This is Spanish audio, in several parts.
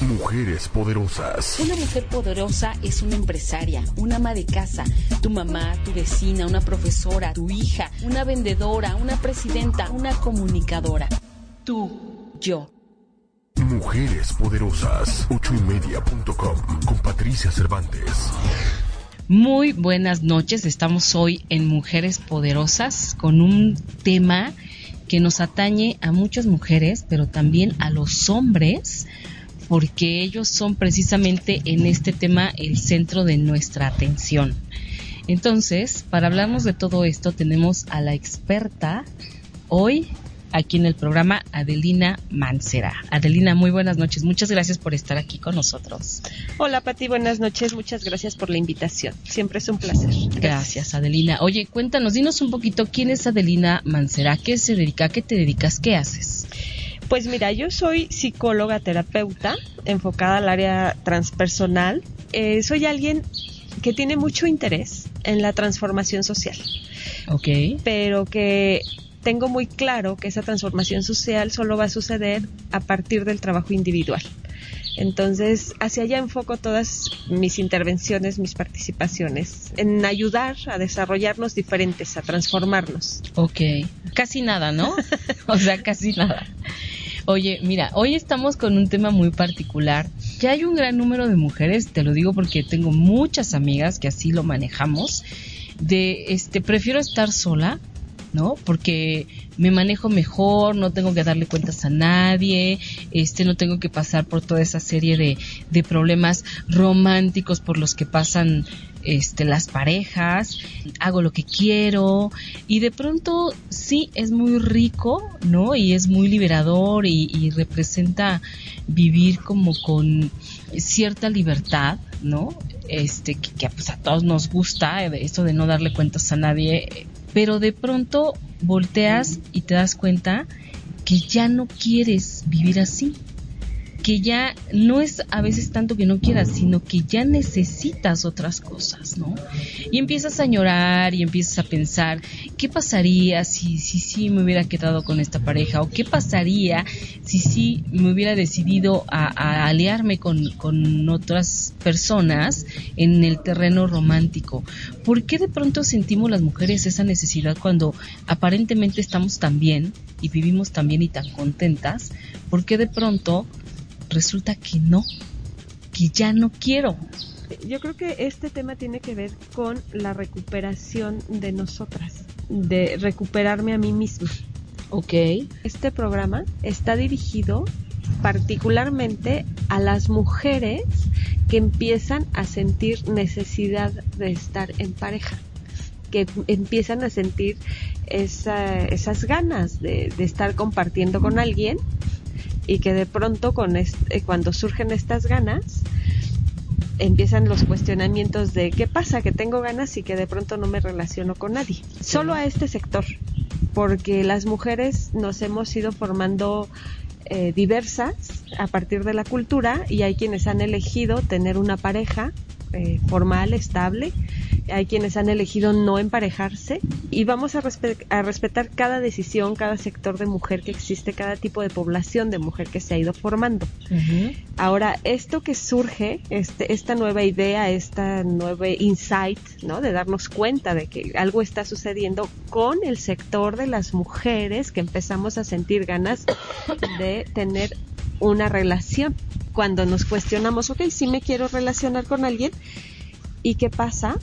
Mujeres poderosas. Una mujer poderosa es una empresaria, una ama de casa, tu mamá, tu vecina, una profesora, tu hija, una vendedora, una presidenta, una comunicadora. Tú, yo. Mujeres poderosas. Ochoymedia.com con Patricia Cervantes. Muy buenas noches. Estamos hoy en Mujeres Poderosas con un tema que nos atañe a muchas mujeres, pero también a los hombres, porque ellos son precisamente en este tema el centro de nuestra atención. Entonces, para hablarnos de todo esto, tenemos a la experta hoy aquí en el programa Adelina Mancera. Adelina, muy buenas noches. Muchas gracias por estar aquí con nosotros. Hola Pati, buenas noches. Muchas gracias por la invitación. Siempre es un placer. Gracias, gracias Adelina. Oye, cuéntanos, dinos un poquito quién es Adelina Mancera, qué se dedica, qué te dedicas, qué haces. Pues mira, yo soy psicóloga terapeuta enfocada al área transpersonal. Eh, soy alguien que tiene mucho interés en la transformación social. Ok. Pero que tengo muy claro que esa transformación social solo va a suceder a partir del trabajo individual. Entonces, hacia allá enfoco todas mis intervenciones, mis participaciones, en ayudar a desarrollarnos diferentes, a transformarnos. Ok, casi nada, ¿no? o sea, casi nada. Oye, mira, hoy estamos con un tema muy particular. Ya hay un gran número de mujeres, te lo digo porque tengo muchas amigas que así lo manejamos, de este, prefiero estar sola ¿no? Porque me manejo mejor, no tengo que darle cuentas a nadie, este, no tengo que pasar por toda esa serie de, de problemas románticos por los que pasan este, las parejas, hago lo que quiero y de pronto sí es muy rico, ¿no? Y es muy liberador y, representa vivir como con cierta libertad, ¿no? Este, que, pues, a todos nos gusta, esto de no darle cuentas a nadie, pero de pronto volteas y te das cuenta que ya no quieres vivir así, ya no es a veces tanto que no quieras, sino que ya necesitas otras cosas, ¿no? Y empiezas a llorar y empiezas a pensar, ¿qué pasaría si sí si, me hubiera quedado con esta pareja? ¿O qué pasaría si sí me hubiera decidido a, a aliarme con, con otras personas en el terreno romántico? ¿Por qué de pronto sentimos las mujeres esa necesidad cuando aparentemente estamos tan bien y vivimos tan bien y tan contentas? ¿Por qué de pronto resulta que no, que ya no quiero. Yo creo que este tema tiene que ver con la recuperación de nosotras, de recuperarme a mí misma. Ok. Este programa está dirigido particularmente a las mujeres que empiezan a sentir necesidad de estar en pareja, que empiezan a sentir esa, esas ganas de, de estar compartiendo con alguien y que de pronto con este, cuando surgen estas ganas empiezan los cuestionamientos de qué pasa que tengo ganas y que de pronto no me relaciono con nadie. Solo a este sector, porque las mujeres nos hemos ido formando eh, diversas a partir de la cultura y hay quienes han elegido tener una pareja eh, formal, estable, hay quienes han elegido no emparejarse y vamos a, respe a, respetar cada decisión, cada sector de mujer que existe, cada tipo de población de mujer que se ha ido formando. Uh -huh. Ahora, esto que surge, este, esta nueva idea, esta nueva insight, ¿no? De darnos cuenta de que algo está sucediendo con el sector de las mujeres que empezamos a sentir ganas de tener una relación. Cuando nos cuestionamos, ok, sí me quiero relacionar con alguien, ¿y qué pasa?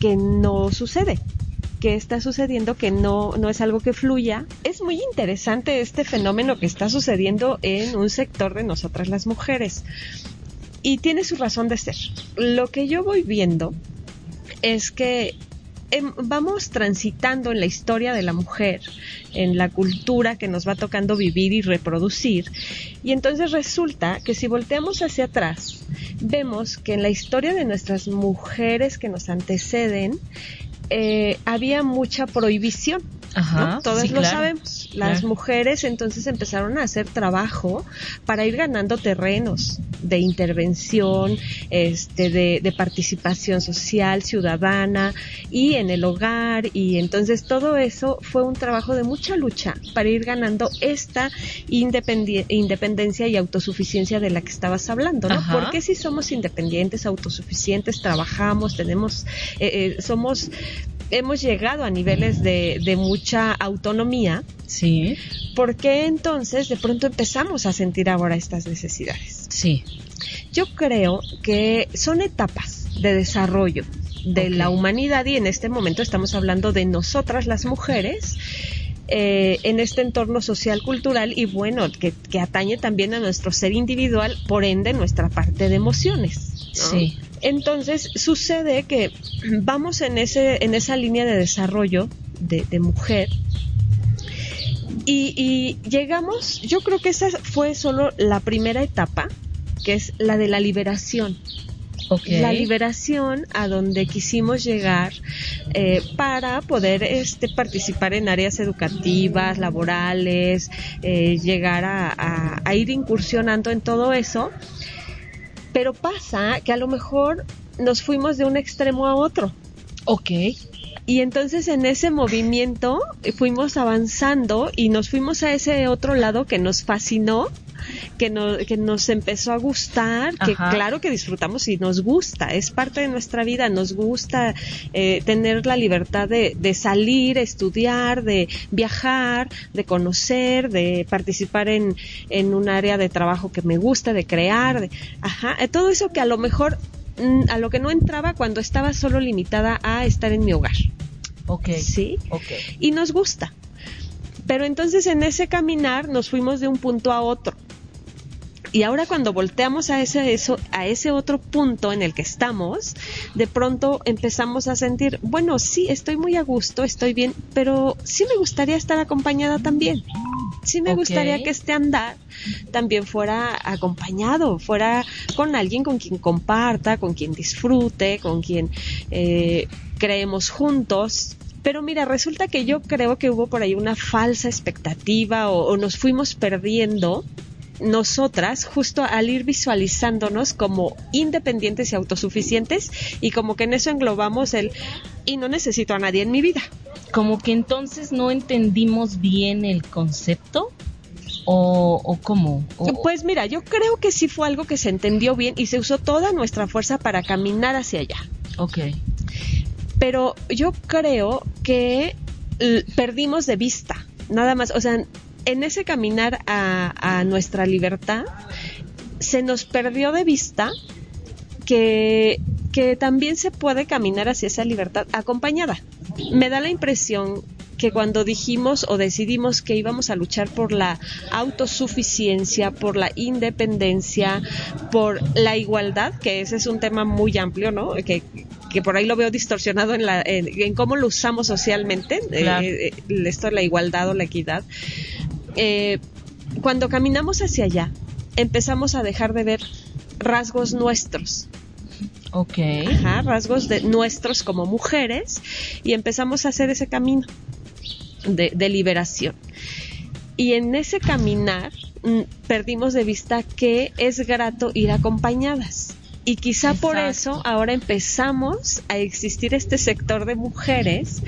Que no sucede que está sucediendo que no, no es algo que fluya. Es muy interesante este fenómeno que está sucediendo en un sector de nosotras las mujeres. Y tiene su razón de ser. Lo que yo voy viendo es que vamos transitando en la historia de la mujer, en la cultura que nos va tocando vivir y reproducir. Y entonces resulta que si volteamos hacia atrás, vemos que en la historia de nuestras mujeres que nos anteceden, eh, había mucha prohibición. Ajá, sí, lo claro, sabemos. Las claro. mujeres entonces empezaron a hacer trabajo para ir ganando terrenos de intervención, este, de, de participación social, ciudadana y en el hogar. Y entonces todo eso fue un trabajo de mucha lucha para ir ganando esta independi- independencia y autosuficiencia de la que estabas hablando, ¿no? Ajá. Porque si somos independientes, autosuficientes, trabajamos, tenemos, eh, eh, somos hemos llegado a niveles de, de mucha autonomía, Sí, ¿por qué entonces de pronto empezamos a sentir ahora estas necesidades? sí. Yo creo que son etapas de desarrollo de la humanidad y en este momento estamos hablando de nosotras las mujeres. eh, en este entorno social cultural y bueno que, que atañe también a nuestro ser individual por ende nuestra parte de emociones ¿no? Sí. Entonces sucede que vamos en ese en esa línea de desarrollo de, de mujer y, y llegamos, yo creo que esa fue solo la primera etapa, que es la de la liberación. La liberación a donde quisimos llegar eh, para poder este, participar en áreas educativas, laborales, eh, llegar a, a- a ir incursionando en todo eso. Pero pasa que a lo mejor nos fuimos de un extremo a otro. Ok. Y entonces en ese movimiento fuimos avanzando y nos fuimos a ese otro lado que nos fascinó, que, no- que nos empezó a gustar, que Ajá. claro que disfrutamos y nos gusta, es parte de nuestra vida, nos gusta eh, tener la libertad de, de salir, estudiar, de viajar, de conocer, de participar en, en un área de trabajo que me gusta, de crear, de, ajá, eh, todo eso que a lo mejor mm, a lo que no entraba cuando estaba solo limitada a estar en mi hogar. Ok. ¿Sí? Ok. Y nos gusta. Pero entonces en ese caminar nos fuimos de un punto a otro. Y ahora cuando volteamos a ese, eso, a ese otro punto en el que estamos, de pronto empezamos a sentir, bueno, sí, estoy muy a gusto, estoy bien, pero sí me gustaría estar acompañada también. Sí me gustaría que este andar también fuera acompañado, fuera con alguien con quien comparta, con quien disfrute, con quien eh, creemos juntos. Pero mira, resulta que yo creo que hubo por ahí una falsa expectativa o, o nos fuimos perdiendo nosotras justo al ir visualizándonos como independientes y autosuficientes y como que en eso englobamos el y no necesito a nadie en mi vida. Como que entonces no entendimos bien el concepto. ¿O, o cómo? O- Pues mira, yo creo que sí fue algo que se entendió bien y se usó toda nuestra fuerza para caminar hacia allá. ok. Pero yo creo que perdimos de vista, nada más. O sea, en ese caminar a, a nuestra libertad, se nos perdió de vista que, que también se puede caminar hacia esa libertad acompañada. Me da la impresión que cuando dijimos o decidimos que íbamos a luchar por la autosuficiencia, por la independencia, por la igualdad, que ese es un tema muy amplio, ¿no? Que, que por ahí lo veo distorsionado en, la, en, en cómo lo usamos socialmente, Claro. eh, eh, esto de la igualdad o la equidad. Eh, cuando caminamos hacia allá, empezamos a dejar de ver rasgos nuestros, Ok. Ajá, rasgos de nuestros como mujeres y empezamos a hacer ese camino de, de liberación. Y en ese caminar mm, perdimos de vista que es grato ir acompañadas. Y quizá por eso ahora empezamos a existir este sector de mujeres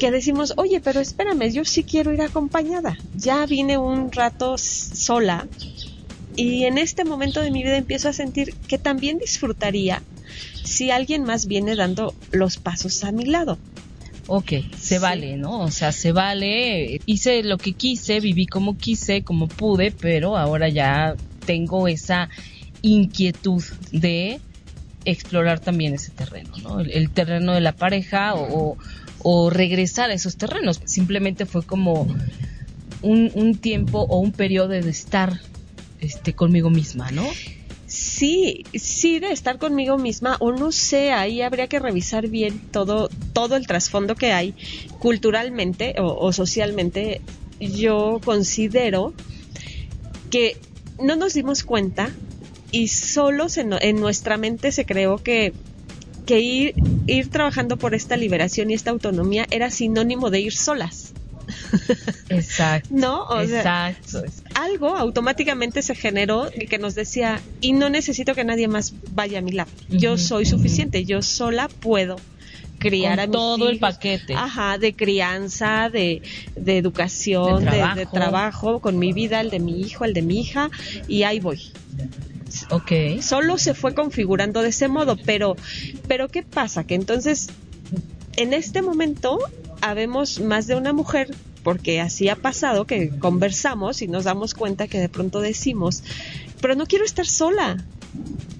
que decimos, oye, pero espérame, yo sí quiero ir acompañada. Ya vine un rato sola y en este momento de mi vida empiezo a sentir que también disfrutaría si alguien más viene dando los pasos a mi lado. Ok, se Sí. vale, ¿no? O sea, se vale. Hice lo que quise, viví como quise, como pude, pero ahora ya tengo esa inquietud de explorar también ese terreno, ¿no? El, el terreno de la pareja o, regresar a esos terrenos. Simplemente fue como un, tiempo o un periodo de estar este, conmigo misma, ¿no? Sí, sí, de estar conmigo misma, o no sé, ahí habría que revisar bien todo, todo el trasfondo que hay culturalmente o socialmente. Yo considero que no nos dimos cuenta y solo se no- en nuestra mente se creó que, que ir, ir trabajando por esta liberación y esta autonomía era sinónimo de ir solas. Exacto. ¿No? O sea, Exacto. algo automáticamente se generó que nos decía, y no necesito que nadie más vaya a mi lado. Yo soy suficiente, yo sola puedo criar Con a mis todo el paquete. Ajá, de crianza, de, de educación, De de, trabajo. de trabajo, con mi vida, el de mi hijo, el de mi hija, y ahí voy. Ok. Solo se fue configurando de ese modo, pero, pero ¿qué pasa? Que entonces, en este momento, habemos más de una mujer, porque así ha pasado, que conversamos y nos damos cuenta que de pronto decimos, pero no quiero estar sola,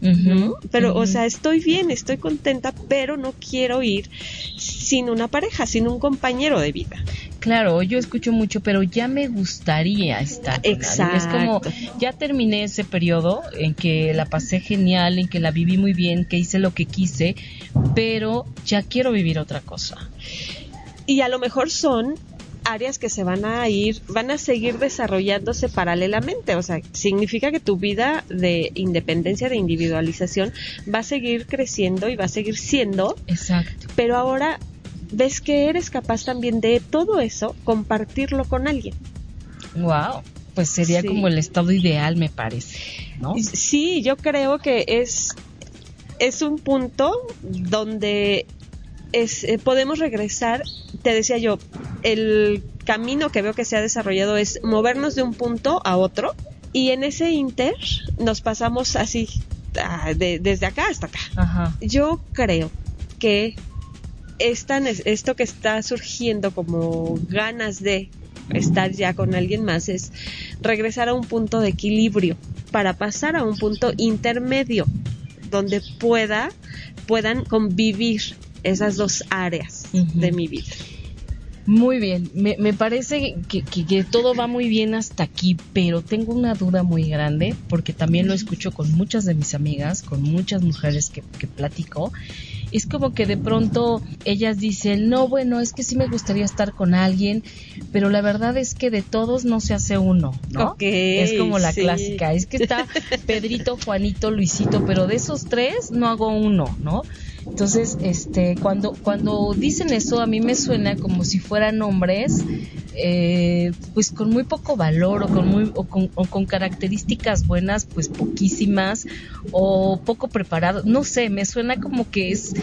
Ujú, pero, o sea, estoy bien, estoy contenta, pero no quiero ir sin una pareja, sin un compañero de vida. Claro, yo escucho mucho, pero ya me gustaría estar. con alguien. Es como, Exacto. ya terminé ese periodo en que la pasé genial, en que la viví muy bien, que hice lo que quise, pero ya quiero vivir otra cosa. Y a lo mejor son áreas que se van a ir, van a seguir desarrollándose paralelamente. O sea, significa que tu vida de independencia, de individualización, va a seguir creciendo y va a seguir siendo, Exacto. pero ahora ves que eres capaz también de todo eso, compartirlo con alguien. Wow. Pues sería Sí. como el estado ideal, me parece, Sí, yo creo que es, es un punto donde es, eh, podemos regresar, te decía yo, el camino que veo que se ha desarrollado es movernos de un punto a otro y en ese inter nos pasamos así, ah, de- desde acá hasta acá. Ajá. Yo creo que esta, esto que está surgiendo como ganas de estar ya con alguien más es regresar a un punto de equilibrio para pasar a un punto intermedio donde pueda puedan convivir esas dos áreas de mi vida. Muy bien, me, me parece que, que- que todo va muy bien hasta aquí, pero tengo una duda muy grande, porque también lo escucho con muchas de mis amigas, con muchas mujeres que, que platico. Es como que de pronto ellas dicen, no, bueno, es que sí me gustaría estar con alguien, pero la verdad es que de todos no se hace uno, ¿no? Es como la sí. clásica, es que está Pedrito, Juanito, Luisito, pero de esos tres no hago uno, ¿no? Entonces, este, cuando, cuando dicen eso, a mí me suena como si fueran hombres, eh, pues con muy poco valor o con muy, o con, o con características buenas, pues poquísimas, o poco preparados. No sé, me suena como que es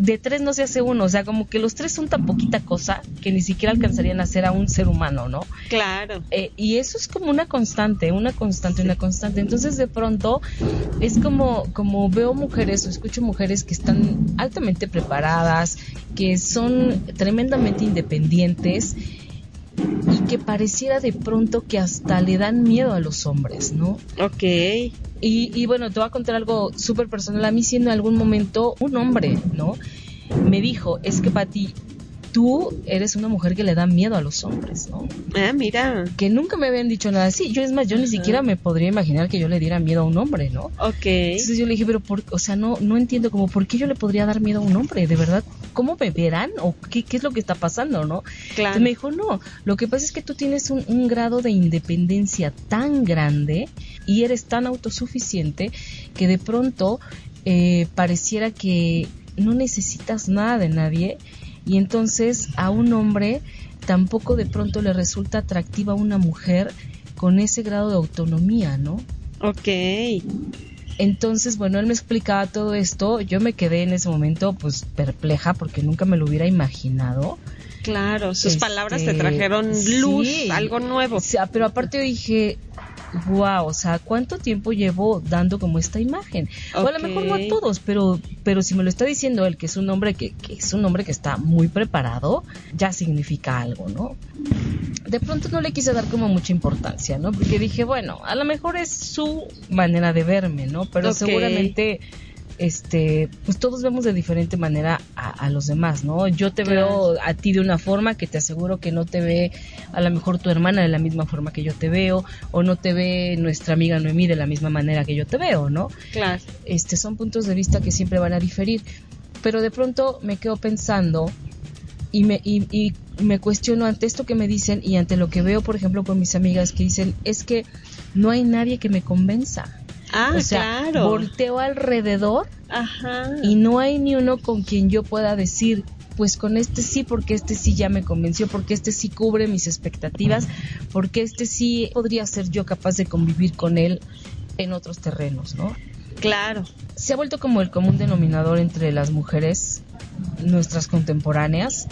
de tres no se hace uno, o sea, como que los tres son tan poquita cosa que ni siquiera alcanzarían a ser a un ser humano, ¿no? Claro. Eh, y eso es como una constante, una constante, una constante. Entonces de pronto es como, como veo mujeres o escucho mujeres que están altamente preparadas, que son tremendamente independientes y que pareciera de pronto que hasta le dan miedo a los hombres, ¿no? Ok. Y, y bueno, te voy a contar algo súper personal. A mí siendo en algún momento un hombre, ¿no? Me dijo, es que Pati, tú eres una mujer que le da miedo a los hombres, ¿no? Ah, mira. que nunca me habían dicho nada así. Yo es más, yo ni siquiera me podría imaginar que yo le diera miedo a un hombre, ¿no? Ok. Entonces yo le dije, pero por, o sea, no, no entiendo como por qué yo le podría dar miedo a un hombre, de verdad, ¿cómo me verán? ¿O qué, qué es lo que está pasando, no? Claro. Entonces me dijo, no, lo que pasa es que tú tienes un, un grado de independencia tan grande y eres tan autosuficiente que de pronto eh, pareciera que no necesitas nada de nadie y entonces a un hombre tampoco de pronto le resulta atractiva una mujer con ese grado de autonomía, ¿no? Ok. Entonces, bueno, él me explicaba todo esto, yo me quedé en ese momento pues perpleja porque nunca me lo hubiera imaginado. Claro, sus Este, palabras te trajeron luz, sí. algo nuevo. Sea, pero aparte yo dije, wow, o sea, ¿cuánto tiempo llevo dando como esta imagen? O a lo mejor no a todos, pero, pero si me lo está diciendo él, que es un hombre que, que es un hombre que está muy preparado, ya significa algo, ¿no? De pronto no le quise dar como mucha importancia, ¿no? Porque dije, bueno, a lo mejor es su manera de verme, ¿no? Pero seguramente este, pues todos vemos de diferente manera a, a los demás, ¿no? Yo te Claro. veo a ti de una forma que te aseguro que no te ve a lo mejor tu hermana de la misma forma que yo te veo, o no te ve nuestra amiga Noemí de la misma manera que yo te veo, ¿no? Claro. Este, son puntos de vista que siempre van a diferir. Pero de pronto me quedo pensando y me, y, y me cuestiono ante esto que me dicen y ante lo que veo, por ejemplo, con mis amigas que dicen, es que no hay nadie que me convenza. Ah, o sea, claro. volteo alrededor Ajá. y no hay ni uno con quien yo pueda decir, pues con este sí, porque este sí ya me convenció, porque este sí cubre mis expectativas, porque este sí podría ser yo capaz de convivir con él en otros terrenos, ¿no? Claro. Se ha vuelto como el común denominador entre las mujeres, nuestras contemporáneas,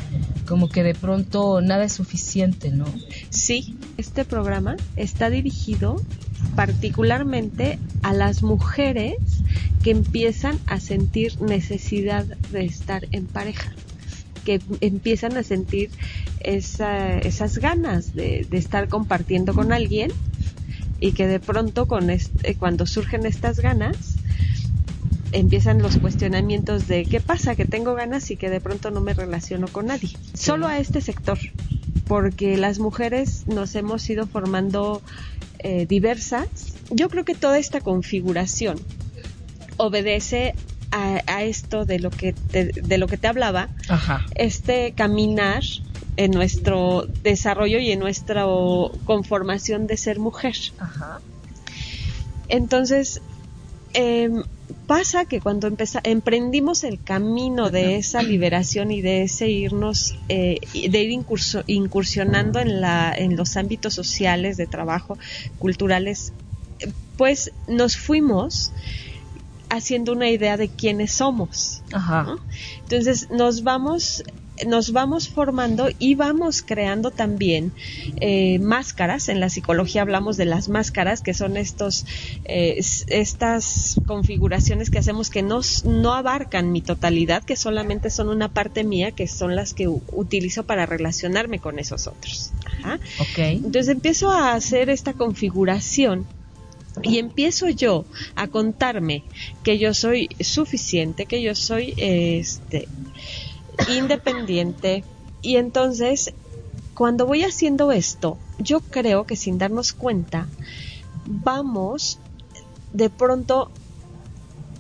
como que de pronto nada es suficiente, ¿no? Sí, este programa está dirigido particularmente a las mujeres que empiezan a sentir necesidad de estar en pareja, que empiezan a sentir esa- esas ganas de, estar compartiendo con alguien y que de pronto con este- cuando surgen estas ganas empiezan los cuestionamientos de qué pasa que tengo ganas y que de pronto no me relaciono con nadie. Solo a este sector, porque las mujeres nos hemos ido formando eh, diversas. Yo creo que toda esta configuración obedece a, a esto de lo que te, de lo que te hablaba, Ajá. este caminar en nuestro desarrollo y en nuestra conformación de ser mujer. Ajá. Entonces, em, pasa que cuando empeza- emprendimos el camino de esa liberación y de ese irnos, eh, de ir incurso- incursionando en, la, en los ámbitos sociales, de trabajo, culturales, pues nos fuimos haciendo una idea de quiénes somos. Ajá. ¿no? Entonces nos vamos nos vamos formando y vamos creando también eh, máscaras. En la psicología hablamos de las máscaras, que son estos, eh, estas configuraciones que hacemos que no, no abarcan mi totalidad, que solamente son una parte mía, que son las que utilizo para relacionarme con esos otros. Ajá. Ok. Entonces empiezo a hacer esta configuración y empiezo yo a contarme que yo soy suficiente, que yo soy este independiente y entonces cuando voy haciendo esto, yo creo que sin darnos cuenta vamos de pronto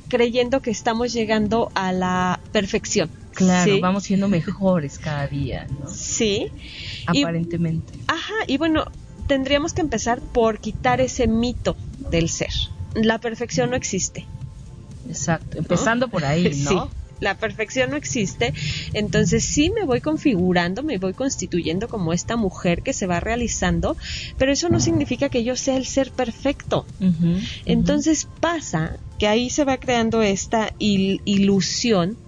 creyendo que estamos llegando a la perfección. Claro, ¿sí? vamos siendo mejores cada día, ¿no? Sí. Y- Aparentemente. Ajá, y bueno, tendríamos que empezar por quitar ese mito del ser. La perfección no existe. Exacto. Empezando por ahí, Sí, ¿no? La perfección no existe. Entonces sí me voy configurando, me voy constituyendo como esta mujer que se va realizando, pero eso no significa que yo sea el ser perfecto. Entonces pasa que ahí se va creando esta il- ilusión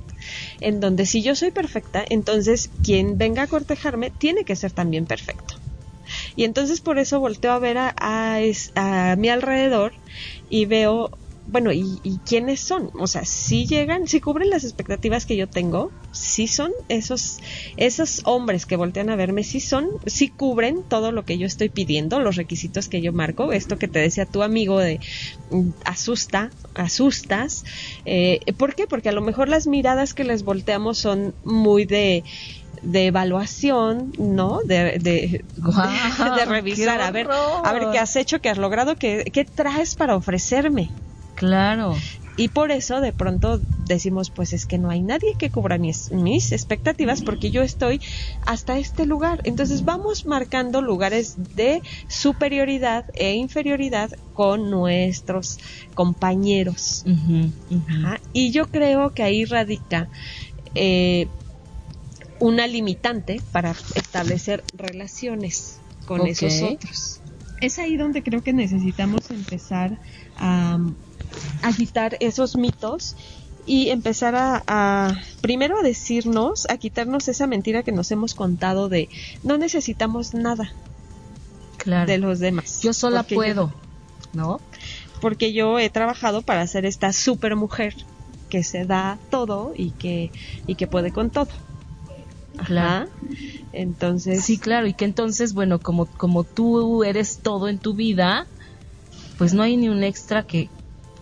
en donde si yo soy perfecta, entonces quien venga a cortejarme tiene que ser también perfecto. Y entonces por eso volteo a ver a, a mi alrededor y veo, bueno, ¿y, y quiénes son? O sea, si llegan, si cubren las expectativas que yo tengo, si son esos, esos hombres que voltean a verme, si son, si cubren todo lo que yo estoy pidiendo, los requisitos que yo marco, esto que te decía tu amigo de mm, asusta, asustas. Eh, ¿Por qué? Porque a lo mejor las miradas que les volteamos son muy de de evaluación, ¿no? De, de, revisar, a ver, a ver qué has hecho, qué has logrado, qué, qué traes para ofrecerme. Claro. Y por eso de pronto decimos, pues es que no hay nadie que cubra mis, mis expectativas porque yo estoy hasta este lugar. Entonces vamos marcando lugares de superioridad e inferioridad con nuestros compañeros. Ajá. Y yo creo que ahí radica eh, una limitante para establecer relaciones con esos otros. Es ahí donde creo que necesitamos empezar a, a quitar esos mitos y empezar a, a, primero a decirnos, a quitarnos esa mentira que nos hemos contado de no necesitamos nada Claro. de los demás. Yo sola puedo, ¿no? porque yo he trabajado para ser esta super mujer que se da todo y que y que puede con todo. Ajá. Claro. Entonces, Sí, claro, y que entonces, bueno, como, como tú eres todo en tu vida, pues no hay ni un extra que,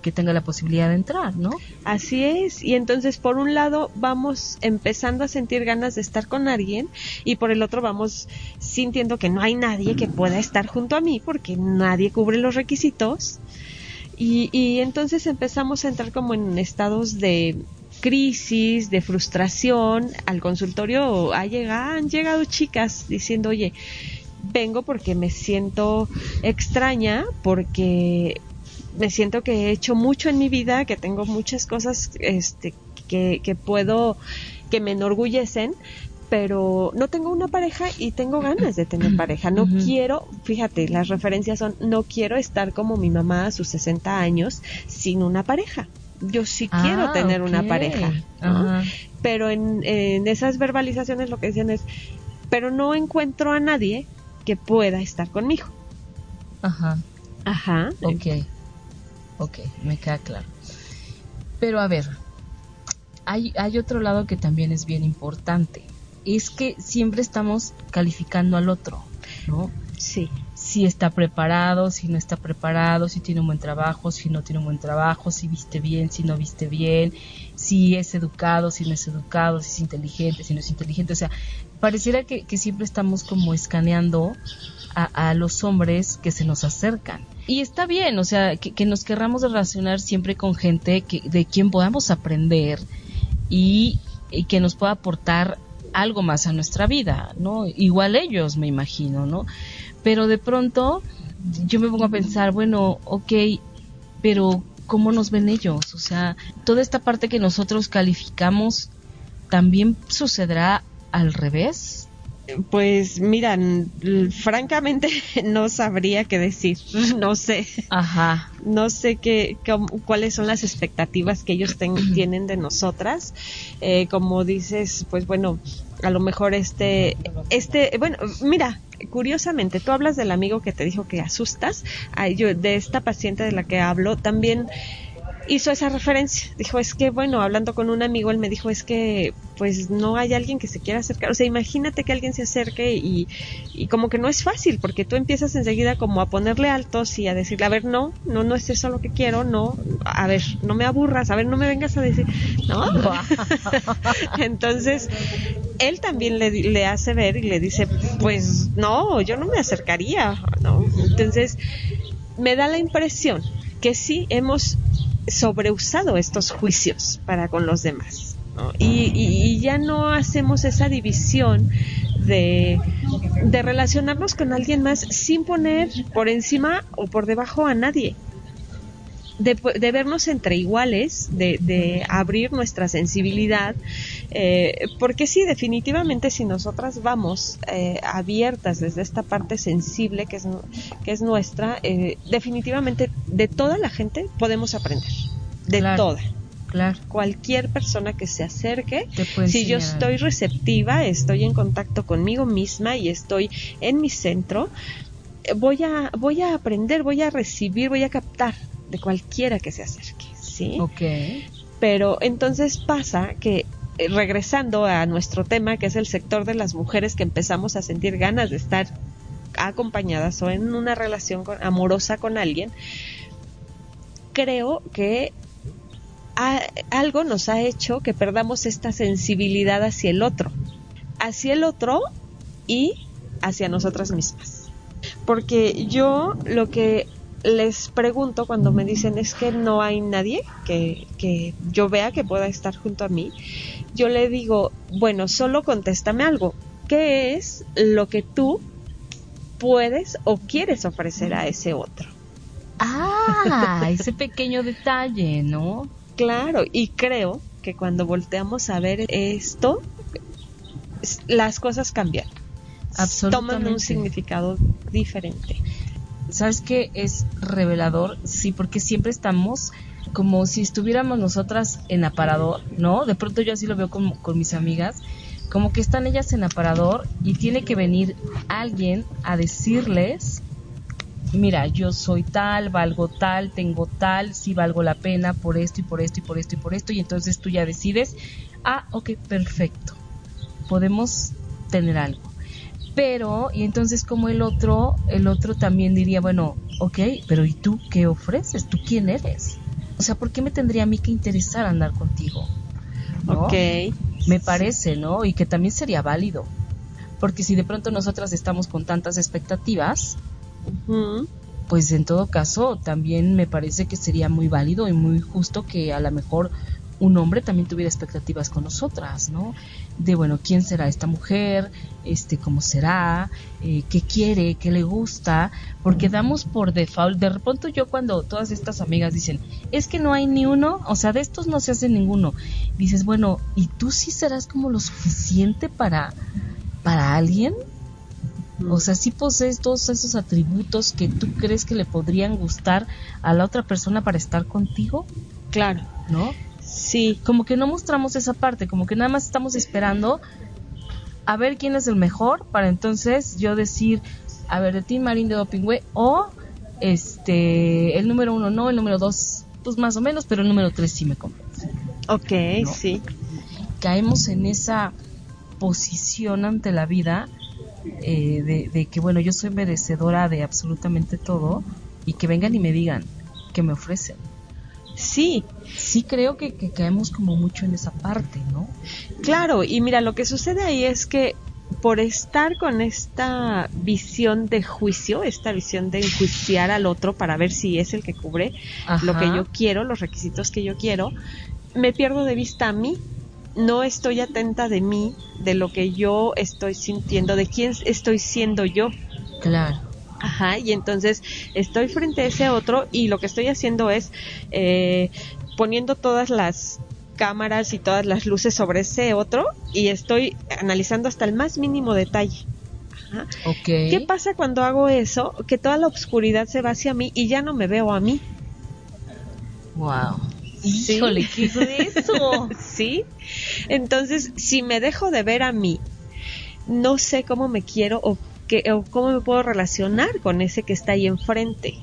que tenga la posibilidad de entrar, ¿no? así es. Y entonces, por un lado, vamos empezando a sentir ganas de estar con alguien y por el otro vamos sintiendo que no hay nadie que pueda estar junto a mí porque nadie cubre los requisitos. Y, y entonces empezamos a entrar como en estados de crisis, de frustración. Al consultorio ha llegado, han llegado chicas diciendo, oye, vengo porque me siento extraña, porque me siento que he hecho mucho en mi vida, que tengo muchas cosas este, que, que puedo, que me enorgullecen, pero no tengo una pareja y tengo ganas de tener pareja. No quiero, fíjate, las referencias son, no quiero estar como mi mamá a sus 60 años sin una pareja. Yo sí quiero Ah, tener una pareja. ¿no? Pero en, en esas verbalizaciones lo que decían es, pero no encuentro a nadie que pueda estar conmigo. Ajá. Ajá. Ok, ok, me queda claro. Pero a ver, hay, hay otro lado que también es bien importante. Es que siempre estamos calificando al otro, ¿no? Sí. Si está preparado, si no está preparado, si tiene un buen trabajo, si no tiene un buen trabajo, si viste bien, si no viste bien, si es educado, si no es educado, si es inteligente, si no es inteligente. O sea, pareciera que, que siempre estamos como escaneando a, los hombres que se nos acercan. Y está bien, o sea, que, que nos querramos relacionar siempre con gente que, de quien podamos aprender y, y que nos pueda aportar algo más a nuestra vida, ¿no? Igual ellos, me imagino, ¿no? Pero de pronto yo me pongo a pensar, bueno, ok, pero ¿cómo nos ven ellos? O sea, toda esta parte que nosotros calificamos también sucederá al revés. Pues mira, francamente no sabría qué decir. No sé. Ajá. no sé qué, cómo- cuáles son las expectativas que ellos ten- tienen de nosotras. Eh, como dices, pues bueno, a lo mejor este, este, bueno, mira, curiosamente, tú hablas del amigo que te dijo que asustas. Ay, yo, de esta paciente de la que hablo, también hizo esa referencia. Dijo, es que, bueno, hablando con un amigo, él me dijo, es que, pues no hay alguien que se quiera acercar. O sea, imagínate que alguien se acerque y, y como que no es fácil, porque tú empiezas enseguida como a ponerle altos y a decirle, a ver, no, no, no es eso lo que quiero, no, a ver, no me aburras, a ver, no me vengas a decir, ¿no? Entonces, él también le, le hace ver y le dice, pues no, yo no me acercaría, ¿no? Entonces, me da la impresión que sí hemos sobreusado estos juicios para con los demás. Y, y- y ya no hacemos esa división de, de relacionarnos con alguien más sin poner por encima o por debajo a nadie. De, de vernos entre iguales, de, de abrir nuestra sensibilidad, eh, porque sí, definitivamente si nosotras vamos eh, abiertas desde esta parte sensible que es, que es nuestra, eh, definitivamente de toda la gente podemos aprender, de Claro. toda. Claro. Cualquier persona que se acerque, si yo estoy receptiva, estoy en contacto conmigo misma y estoy en mi centro, eh, voy a, voy a aprender, voy a recibir, voy a captar de cualquiera que se acerque, ¿sí? Ok. Pero entonces pasa que regresando a nuestro tema, que es el sector de las mujeres que empezamos a sentir ganas de estar acompañadas o en una relación amorosa con alguien, creo que algo nos ha hecho que perdamos esta sensibilidad hacia el otro, hacia el otro y hacia nosotras mismas. Porque yo lo que les pregunto cuando me dicen es que no hay nadie que, que yo vea que pueda estar junto a mí, yo le digo, bueno, solo contéstame algo. ¿Qué es lo que tú puedes o quieres ofrecer a ese otro? Ah, ese pequeño detalle, ¿no? Claro, y creo que cuando volteamos a ver esto, las cosas cambian. Toman un significado diferente. ¿Sabes qué es revelador? Sí, porque siempre estamos como si estuviéramos nosotras en aparador, ¿no? De pronto yo así lo veo con, con mis amigas, como que están ellas en aparador y tiene que venir alguien a decirles, mira, yo soy tal, valgo tal, tengo tal, sí valgo la pena por esto y por esto y por esto y por esto, y entonces tú ya decides, ah, ok, perfecto, podemos tener algo pero y entonces como el otro el otro también diría bueno ok pero y tú qué ofreces tú quién eres o sea por qué me tendría a mí que interesar andar contigo ¿No? Ok. me parece no y que también sería válido porque si de pronto nosotras estamos con tantas expectativas pues en todo caso también me parece que sería muy válido y muy justo que a lo mejor un hombre también tuviera expectativas con nosotras, ¿no? De, bueno, ¿quién será esta mujer? Este, ¿Cómo será? Eh, ¿Qué quiere? ¿Qué le gusta? Porque damos por default, de repente yo cuando todas estas amigas dicen, es que no hay ni uno, o sea, de estos no se hace ninguno, dices, bueno, ¿y tú sí serás como lo suficiente para, para alguien? O sea, si posees todos esos atributos que tú crees que le podrían gustar a la otra persona para estar contigo, Claro. ¿no? Sí. Como que no mostramos esa parte, como que nada más estamos esperando a ver quién es el mejor para entonces yo decir, a ver, de ti Marín de Dopingüe o este, el número uno no, el número dos pues más o menos, pero el número tres sí me convence. Ok, No. sí. Caemos en esa posición ante la vida eh, de, de que bueno, yo soy merecedora de absolutamente todo y que vengan y me digan que me ofrecen. Sí, Sí creo que, que caemos como mucho en esa parte, ¿no? Claro, y mira, lo que sucede ahí es que por estar con esta visión de juicio, esta visión de enjuiciar al otro para ver si es el que cubre lo que yo quiero, los requisitos que yo quiero, me pierdo de vista a mí. No estoy atenta de mí, de lo que yo estoy sintiendo, de quién estoy siendo yo. Claro. Ajá, y entonces estoy frente a ese otro y lo que estoy haciendo es eh, poniendo todas las cámaras y todas las luces sobre ese otro y estoy analizando hasta el más mínimo detalle. Ajá. Ok. ¿Qué pasa cuando hago eso? Que toda la oscuridad se va hacia mí y ya no me veo a mí. Wow. Sí. Híjole, ¿qué es eso? ¿Sí? Entonces, si me dejo de ver a mí, no sé cómo me quiero o, que, o cómo me puedo relacionar con ese que está ahí enfrente.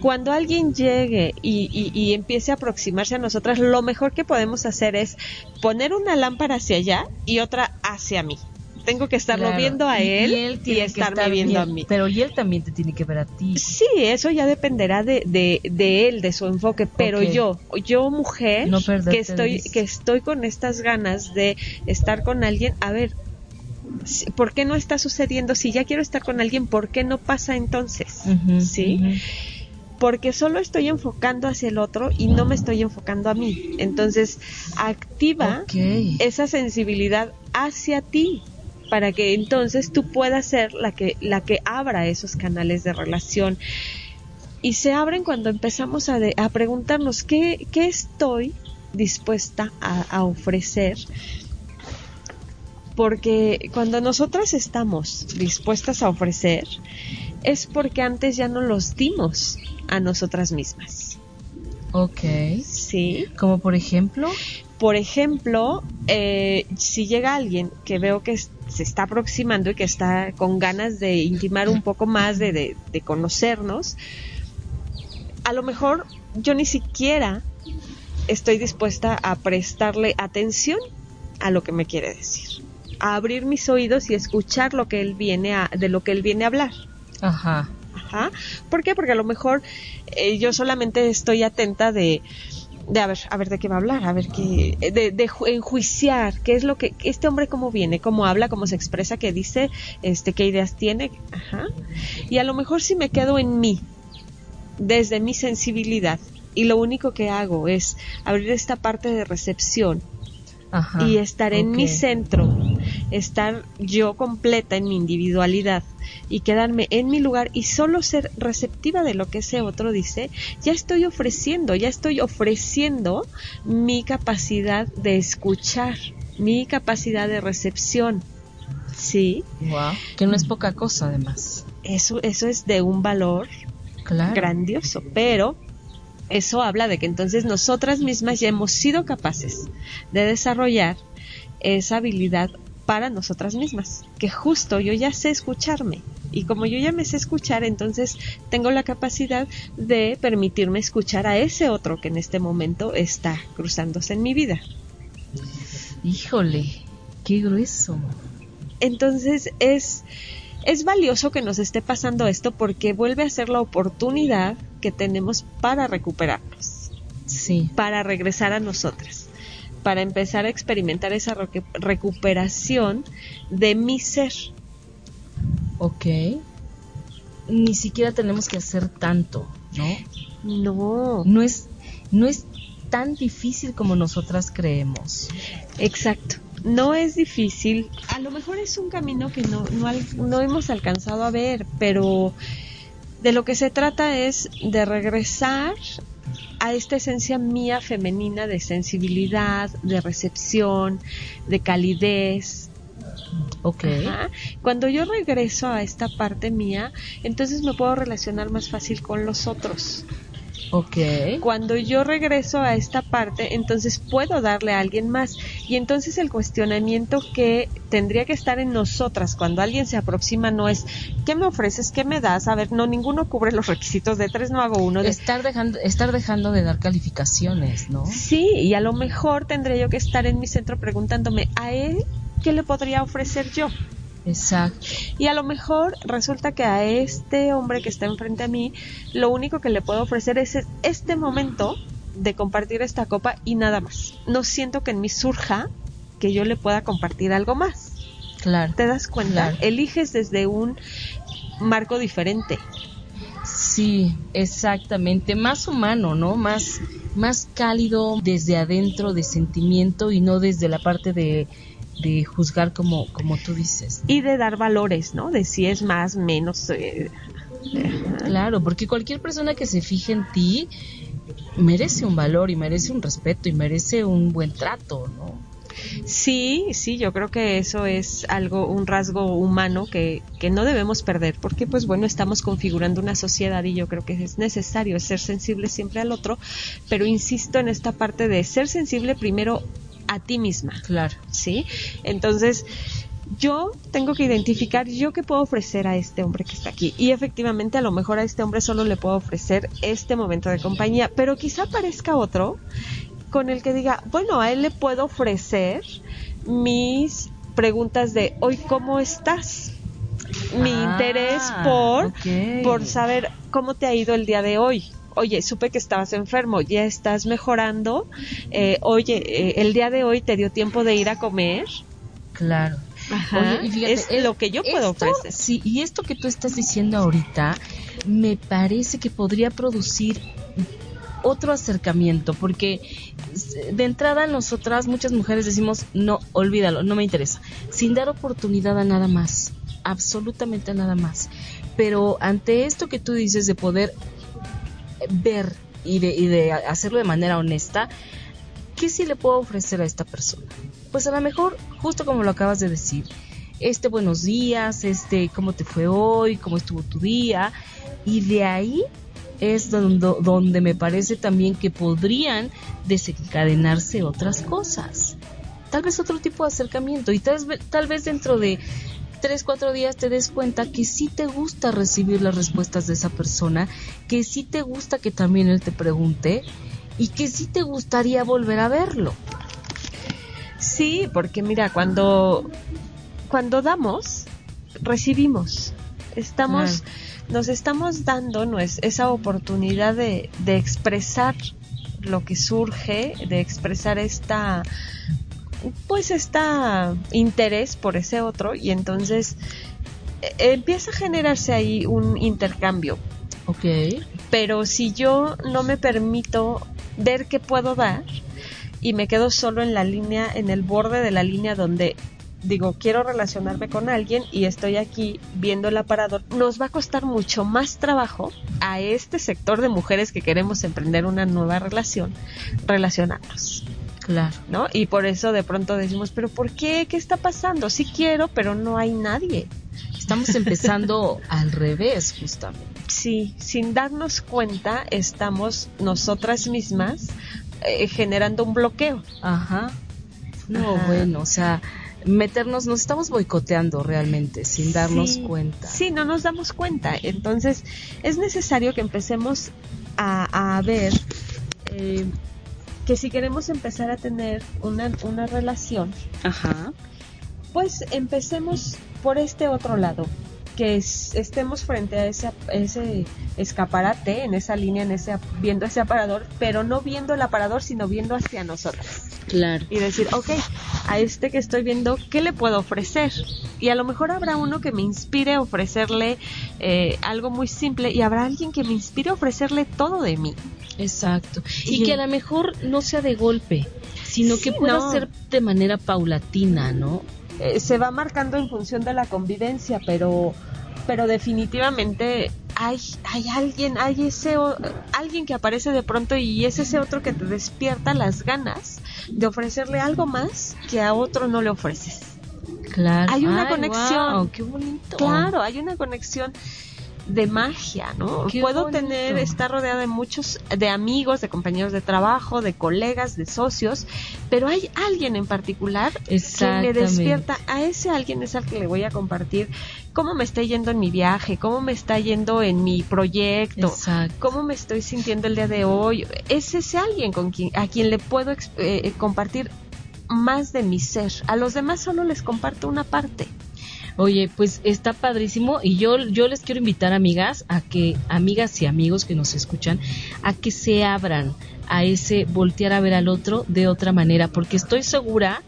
Cuando alguien llegue y, y- y empiece a aproximarse a nosotras, lo mejor que podemos hacer es poner una lámpara hacia allá y otra hacia mí. Tengo que estarlo Claro. viendo a él y, él estarme estar viendo a mí. Pero y él también te tiene que ver a ti. Sí, eso ya dependerá de, de, de él, de su enfoque, pero yo, yo mujer, No que estoy, que estoy con estas ganas de estar con alguien, a ver, ¿por qué no está sucediendo? Si ya quiero estar con alguien, ¿por qué no pasa entonces? ¿Sí? Porque solo estoy enfocando hacia el otro y no me estoy enfocando a mí. Entonces, activa esa sensibilidad hacia ti para que entonces tú puedas ser la que la que abra esos canales de relación y se abren cuando empezamos a, de- a preguntarnos qué, qué estoy dispuesta a, a ofrecer porque cuando nosotras estamos dispuestas a ofrecer es porque antes ya no los dimos a nosotras mismas Ok. sí Como por ejemplo. por ejemplo, eh, si llega alguien que veo que se está aproximando y que está con ganas de intimar un poco más, de, de- de conocernos, a lo mejor yo ni siquiera estoy dispuesta a prestarle atención a lo que me quiere decir, a abrir mis oídos y escuchar lo que él viene a, de lo que él viene a hablar. Ajá. Ajá. ¿Por qué? Porque a lo mejor eh, yo solamente estoy atenta de, de a ver, a ver de qué va a hablar, a ver qué, de, de ju- enjuiciar, qué es lo que, este hombre cómo viene, cómo habla, cómo se expresa, qué dice, este, qué ideas tiene, ajá. Y a lo mejor si me quedo en mí, desde mi sensibilidad, y lo único que hago es abrir esta parte de recepción Ajá. y estar en mi centro, estar yo completa en mi individualidad y quedarme en mi lugar y solo ser receptiva de lo que ese otro dice, ya estoy ofreciendo, ya estoy ofreciendo mi capacidad de escuchar, mi capacidad de recepción. Sí, Wow. Que no es poca cosa, además. eso, eso es de un valor Claro. grandioso, pero eso habla de que entonces nosotras mismas ya hemos sido capaces de desarrollar esa habilidad para nosotras mismas, que justo yo ya sé escucharme y como yo ya me sé escuchar, entonces tengo la capacidad de permitirme escuchar a ese otro que en este momento está cruzándose en mi vida. Híjole. Qué grueso. Entonces es, es valioso que nos esté pasando esto porque vuelve a ser la oportunidad que tenemos para recuperarnos. Sí. para regresar a nosotras, para empezar a experimentar esa recu- recuperación de mi ser. Ok. Ni siquiera tenemos que hacer tanto, ¿no? No, No es, no es tan difícil como nosotras creemos. Exacto. No es difícil. A lo mejor es un camino que no, no, no hemos alcanzado a ver, pero de lo que se trata es de regresar a esta esencia mía femenina de sensibilidad, de recepción, de calidez. Ok. Ajá. Cuando yo regreso a esta parte mía, entonces me puedo relacionar más fácil con los otros. Ok. Cuando yo regreso a esta parte, entonces puedo darle a alguien más. Y entonces el cuestionamiento que tendría que estar en nosotras cuando alguien se aproxima no es ¿qué me ofreces? ¿Qué me das? A ver, no, ninguno cubre los requisitos de tres, no hago uno. De... Estar dejando, estar dejando de dar calificaciones, ¿no? Sí, y a lo mejor tendría yo que estar en mi centro preguntándome a él qué le podría ofrecer yo. Exacto. Y a lo mejor resulta que a este hombre que está enfrente a mí, lo único que le puedo ofrecer es este momento de compartir esta copa y nada más. No siento que en mí surja que yo le pueda compartir algo más. Claro. ¿Te das cuenta? Claro. Eliges desde un marco diferente. Sí, exactamente. Más humano, ¿no? Más, más cálido desde adentro de sentimiento y no desde la parte de, de juzgar como, como tú dices. Y de dar valores, ¿no? De si es más, menos. eh, Claro, porque cualquier persona que se fije en ti merece un valor y merece un respeto y merece un buen trato, ¿no? Sí, sí, yo creo que eso es algo, un rasgo humano que, que no debemos perder, porque pues bueno, estamos configurando una sociedad y yo creo que es necesario ser sensible siempre al otro, pero insisto en esta parte de ser sensible primero a ti misma, Claro. ¿sí? Entonces, yo tengo que identificar yo qué puedo ofrecer a este hombre que está aquí. Y efectivamente, a lo mejor a este hombre solo le puedo ofrecer este momento de compañía, pero quizá aparezca otro con el que diga, bueno, a él le puedo ofrecer mis preguntas de hoy, ¿cómo estás? Mi Ah, interés por, por saber cómo te ha ido el día de hoy. Oye, supe que estabas enfermo, ya estás mejorando. Eh, oye, eh, el día de hoy te dio tiempo de ir a comer. Claro. Ajá, Oye, y fíjate, es lo que yo puedo esto- ofrecer. Sí, y esto que tú estás diciendo ahorita me parece que podría producir otro acercamiento, porque de entrada nosotras, muchas mujeres decimos, no, olvídalo, no me interesa, sin dar oportunidad a nada más, absolutamente a nada más. Pero ante esto que tú dices de poder ver y de, y de hacerlo de manera honesta, ¿qué sí le puedo ofrecer a esta persona? Pues a lo mejor, justo como lo acabas de decir, este buenos días, este cómo te fue hoy, cómo estuvo tu día, y de ahí es donde, donde me parece también que podrían desencadenarse otras cosas. Tal vez otro tipo de acercamiento y tal, tal vez dentro de tres, cuatro días te des cuenta que sí te gusta recibir las respuestas de esa persona, que sí te gusta que también él te pregunte y que sí te gustaría volver a verlo. Sí, porque mira, cuando, cuando damos, recibimos. Estamos, nos estamos dando nues- esa oportunidad de, de expresar lo que surge, de expresar esta, pues esta interés por ese otro y entonces eh, empieza a generarse ahí un intercambio. Ok. Pero si yo no me permito ver qué puedo dar y me quedo solo en la línea, en el borde de la línea donde digo, quiero relacionarme con alguien y estoy aquí viendo el aparador, nos va a costar mucho más trabajo a este sector de mujeres que queremos emprender una nueva relación, relacionarnos. Claro. ¿No? Y por eso de pronto decimos, pero ¿por qué? ¿Qué está pasando? Sí quiero, pero no hay nadie. Estamos empezando al revés, justamente. Sí, sin darnos cuenta, estamos nosotras mismas eh, generando un bloqueo. Ajá. No, Ajá. bueno, o sea, meternos, nos estamos boicoteando realmente, sin darnos Sí, cuenta. Sí, no nos damos cuenta. Entonces, es necesario que empecemos a, a ver eh, que si queremos empezar a tener una, una relación, Ajá. pues empecemos por este otro lado, que es- estemos frente a ese, ese escaparate, en esa línea, en ese, viendo ese aparador, pero no viendo el aparador, sino viendo hacia nosotras. Claro. Y decir, ok, a este que estoy viendo, ¿qué le puedo ofrecer? Y a lo mejor habrá uno que me inspire a ofrecerle eh, algo muy simple y habrá alguien que me inspire a ofrecerle todo de mí. Exacto. Y, Y- que a lo mejor no sea de golpe, sino que pueda no. ser de manera paulatina, ¿no? Eh, se va marcando en función de la convivencia, pero pero definitivamente hay hay alguien, hay ese o- alguien que aparece de pronto y es ese otro que te despierta las ganas de ofrecerle algo más que a otro no le ofreces. Claro. Hay una Ay, conexión. guau, qué bonito. Claro, hay una conexión de magia, ¿no? Qué Puedo bonito. tener, estar rodeada de muchos, de amigos, de compañeros de trabajo, de colegas, de socios, pero hay alguien en particular que me despierta. A ese alguien es al que le voy a compartir cómo me está yendo en mi viaje, cómo me está yendo en mi proyecto, Exacto. cómo me estoy sintiendo el día de hoy. Es ese alguien con quien, a quien le puedo ex- eh, compartir más de mi ser. A los demás solo les comparto una parte. Oye, pues está padrísimo y yo, yo les quiero invitar, amigas, a que, amigas y amigos que nos escuchan, a que se abran a ese voltear a ver al otro de otra manera, porque estoy segura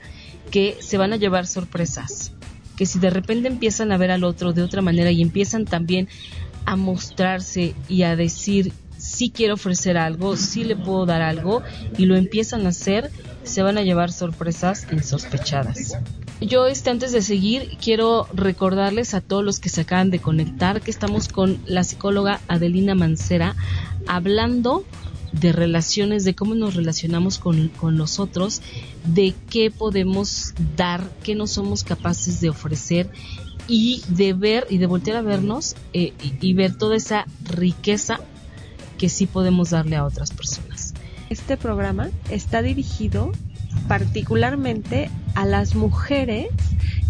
que se van a llevar sorpresas, que si de repente empiezan a ver al otro de otra manera y empiezan también a mostrarse y a decir, sí quiero ofrecer algo, sí le puedo dar algo, y lo empiezan a hacer, se van a llevar sorpresas insospechadas. Yo, este, antes de seguir, quiero recordarles a todos los que se acaban de conectar que estamos con la psicóloga Adelina Mancera hablando de relaciones, de cómo nos relacionamos con, con los otros, de qué podemos dar, qué no somos capaces de ofrecer y de ver y de voltear a vernos eh, y, y ver toda esa riqueza que sí podemos darle a otras personas. Este programa está dirigido particularmente a las mujeres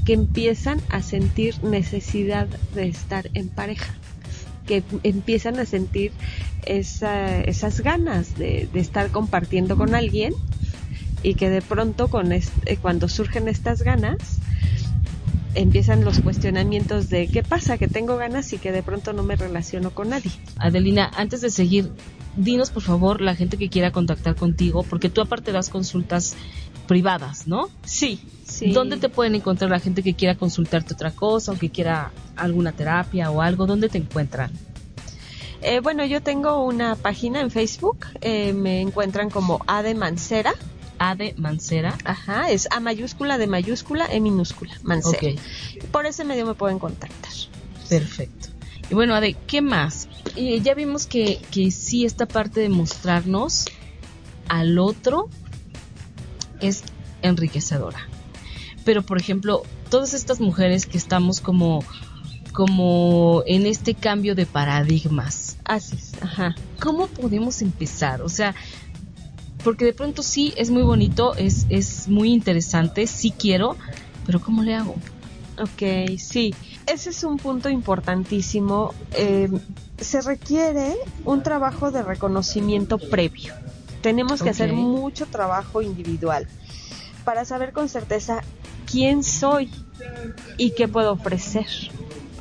que empiezan a sentir necesidad de estar en pareja, que empiezan a sentir esa- esas ganas de, estar compartiendo con alguien y que de pronto eh, cuando surgen estas ganas empiezan los cuestionamientos de qué pasa que tengo ganas y que de pronto no me relaciono con nadie. Adelina, antes de seguir, dinos por favor la gente que quiera contactar contigo, porque tú aparte das consultas privadas, ¿no? Sí, sí. ¿Dónde te pueden encontrar la gente que quiera consultarte otra cosa o que quiera alguna terapia o algo? ¿Dónde te encuentran? Eh, bueno, yo tengo una página en Facebook, eh, me encuentran como A de Mancera, Ade Mancera. ajá, es A mayúscula de mayúscula, E minúscula, Mancera. Por ese medio me pueden contactar. perfecto. Y bueno, Ade, ¿qué más? Eh, ya vimos que, que sí esta parte de mostrarnos al otro es enriquecedora. Pero, por ejemplo, todas estas mujeres que estamos como, como en este cambio de paradigmas, Así es, ajá. ¿cómo podemos empezar? O sea, porque de pronto sí es muy bonito, es, es muy interesante, sí quiero, pero ¿cómo le hago? Ok, sí. Ese es un punto importantísimo. Eh, se requiere un trabajo de reconocimiento previo. Tenemos que hacer mucho trabajo individual para saber con certeza quién soy y qué puedo ofrecer.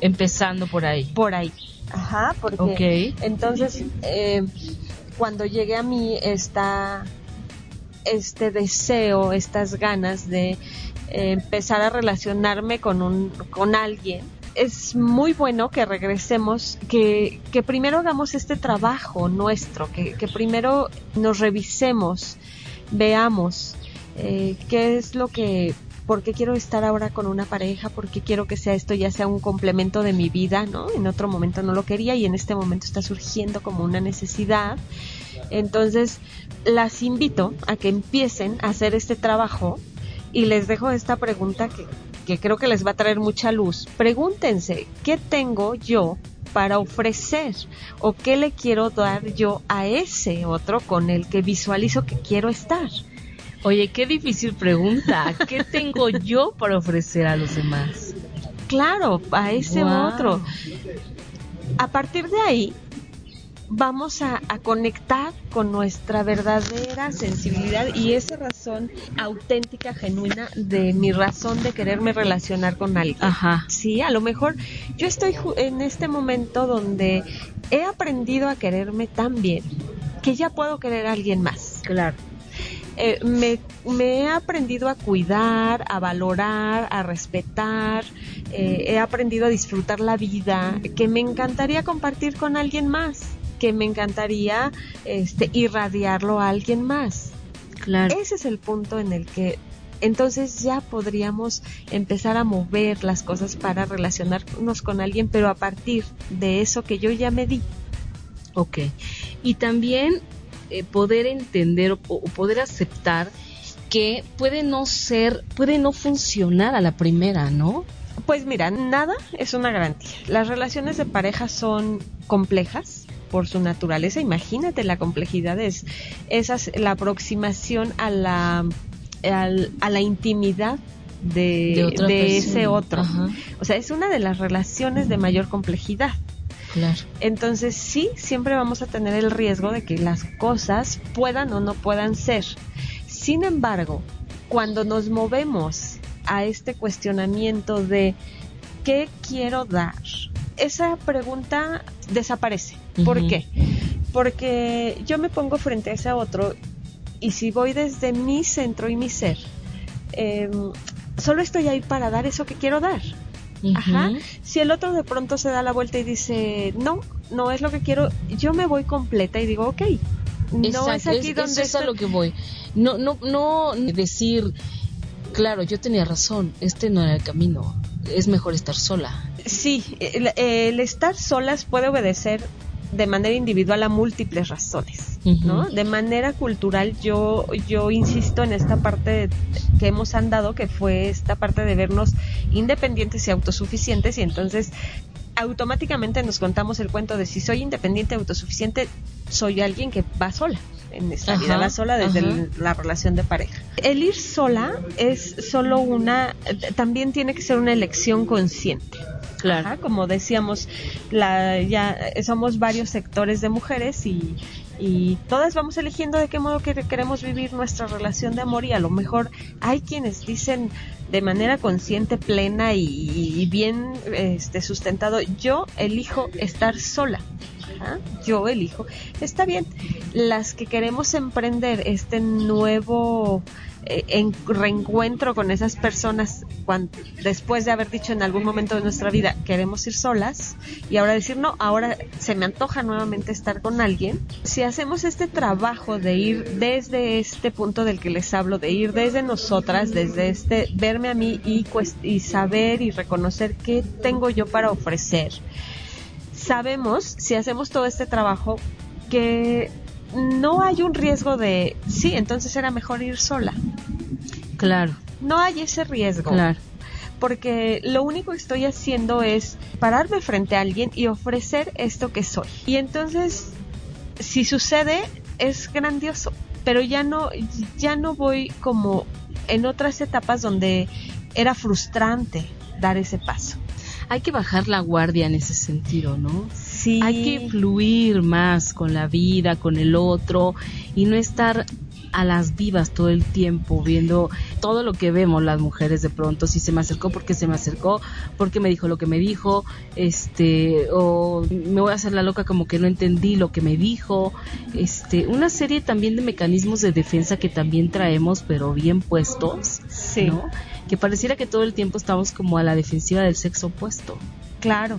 Empezando por ahí. Por ahí. Ajá, porque Ok. entonces eh, cuando llegue a mí esta este deseo, estas ganas de eh, empezar a relacionarme con un con alguien, es muy bueno que regresemos, que, que primero hagamos este trabajo nuestro, que, primero nos revisemos, veamos eh, qué es lo que, por qué quiero estar ahora con una pareja, por qué quiero que sea esto ya sea un complemento de mi vida, ¿no? En otro momento no lo quería y en este momento está surgiendo como una necesidad. Entonces, las invito a que empiecen a hacer este trabajo y les dejo esta pregunta que, que creo que les va a traer mucha luz. Pregúntense, ¿qué tengo yo para ofrecer o qué le quiero dar yo a ese otro con el que visualizo que quiero estar? Oye, qué difícil pregunta. ¿Qué tengo yo para ofrecer a los demás? Claro, a ese Wow. otro. A partir de ahí, vamos a, a conectar con nuestra verdadera sensibilidad y esa razón auténtica, genuina de mi razón de quererme relacionar con alguien. Ajá. Sí, a lo mejor yo estoy en este momento donde he aprendido a quererme tan bien que ya puedo querer a alguien más. Claro. Eh, me, me he aprendido a cuidar, a valorar, a respetar, eh, he aprendido a disfrutar la vida, que me encantaría compartir con alguien más. Que me encantaría este, irradiarlo a alguien más. Claro. Ese es el punto en el que entonces ya podríamos empezar a mover las cosas para relacionarnos con alguien, pero a partir de eso que yo ya me di. Ok. Y también eh, poder entender o, o poder aceptar que puede no ser, puede no funcionar a la primera, ¿no? Pues mira, nada es una garantía. Las relaciones de pareja son complejas por su naturaleza. Imagínate la complejidad es esa es la aproximación a la a la intimidad de, ese otro. Ajá. O sea, es una de las relaciones de mayor complejidad. Claro. Entonces sí, siempre vamos a tener el riesgo de que las cosas puedan o no puedan ser. Sin embargo, cuando nos movemos a este cuestionamiento de ¿qué quiero dar? Esa pregunta desaparece. ¿Por qué? Porque yo me pongo frente a ese otro y si voy desde mi centro y mi ser, em, solo estoy ahí para dar eso que quiero dar. Ajá. Si el otro de pronto se da la vuelta y dice, no, no es lo que quiero, yo me voy completa y digo, ok, no Exacto, es aquí es- donde eso es a lo que voy. No, no, no decir, claro, yo tenía razón, este no era el camino, es mejor estar sola. Sí, el, el estar solas puede obedecer de manera individual a múltiples razones. ¿no? De manera cultural yo yo insisto en esta parte que hemos andado que fue esta parte de vernos independientes y autosuficientes y entonces automáticamente nos contamos el cuento de si soy independiente autosuficiente soy alguien que va sola en esta Ajá, vida, va sola desde el- la relación de pareja. El ir sola es solo una también tiene que ser una elección consciente. Claro. Ajá, como decíamos, la, ya eh, somos varios sectores de mujeres y, y todas vamos eligiendo de qué modo que- queremos vivir nuestra relación de amor y a lo mejor hay quienes dicen de manera consciente, plena y, bien este, sustentado, yo elijo estar sola. Ajá, yo elijo. Está bien. Las que queremos emprender este nuevo en- reencuentro con esas personas cuan- después de haber dicho en algún momento de nuestra vida queremos ir solas y ahora decir no, ahora se me antoja nuevamente estar con alguien. Si hacemos este trabajo de ir desde este punto del que les hablo, de ir desde nosotras, desde este verme a mí y, y saber y reconocer qué tengo yo para ofrecer, sabemos, si hacemos todo este trabajo, que no hay un riesgo de, sí, entonces era mejor ir sola. Claro, No hay ese riesgo. claro. Porque lo único que estoy haciendo es pararme frente a alguien y ofrecer esto que soy. Y entonces, si sucede, es grandioso. Pero ya no, ya no voy como en otras etapas donde era frustrante dar ese paso. Hay que bajar la guardia en ese sentido, ¿no? Sí. Hay que fluir más con la vida, con el otro y no estar a las vivas todo el tiempo viendo todo lo que vemos las mujeres de pronto si se me acercó porque se me acercó porque me dijo lo que me dijo este o me voy a hacer la loca como que no entendí lo que me dijo este una serie también de mecanismos de defensa que también traemos pero bien puestos Sí. ¿no? que pareciera que todo el tiempo estamos como a la defensiva del sexo opuesto Claro.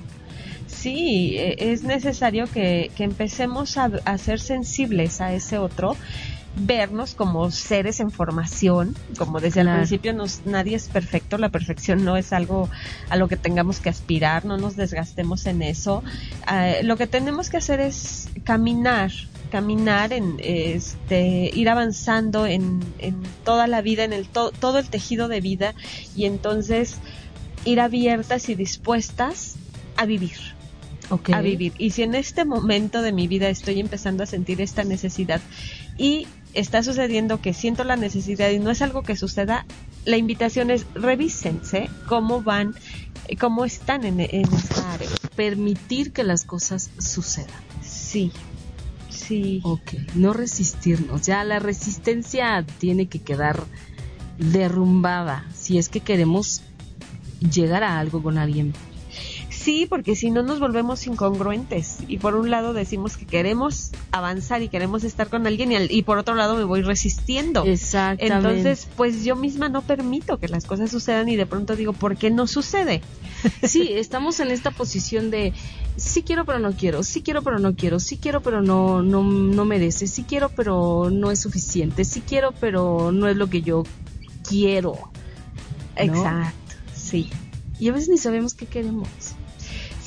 Sí, e- es necesario que, que empecemos a, a ser sensibles a ese otro, vernos como seres en formación, como decía Claro. al principio, nos, nadie es perfecto, la perfección no es algo a lo que tengamos que aspirar, no nos desgastemos en eso. Ah, lo que tenemos que hacer es caminar, caminar en este ir avanzando en, en toda la vida, en el to- todo el tejido de vida y entonces ir abiertas y dispuestas a vivir, a vivir. Y si en este momento de mi vida estoy empezando a sentir esta necesidad y está sucediendo que siento la necesidad y no es algo que suceda, la invitación es revísense cómo van, cómo están en, en esta área. permitir que las cosas sucedan Sí, sí. Ok, no resistirnos. Ya la resistencia tiene que quedar derrumbada si es que queremos llegar a algo con alguien. Sí, porque si no nos volvemos incongruentes y por un lado decimos que queremos avanzar y queremos estar con alguien y, al- y por otro lado me voy resistiendo. Exactamente. Entonces, pues yo misma no permito que las cosas sucedan y de pronto digo, ¿por qué no sucede? Sí, estamos en esta posición de sí quiero pero no quiero, sí quiero pero no quiero, sí quiero pero no no no merece, sí quiero pero no es suficiente, sí quiero pero no es lo que yo quiero. Exacto, sí. Y a veces ni sabemos qué queremos.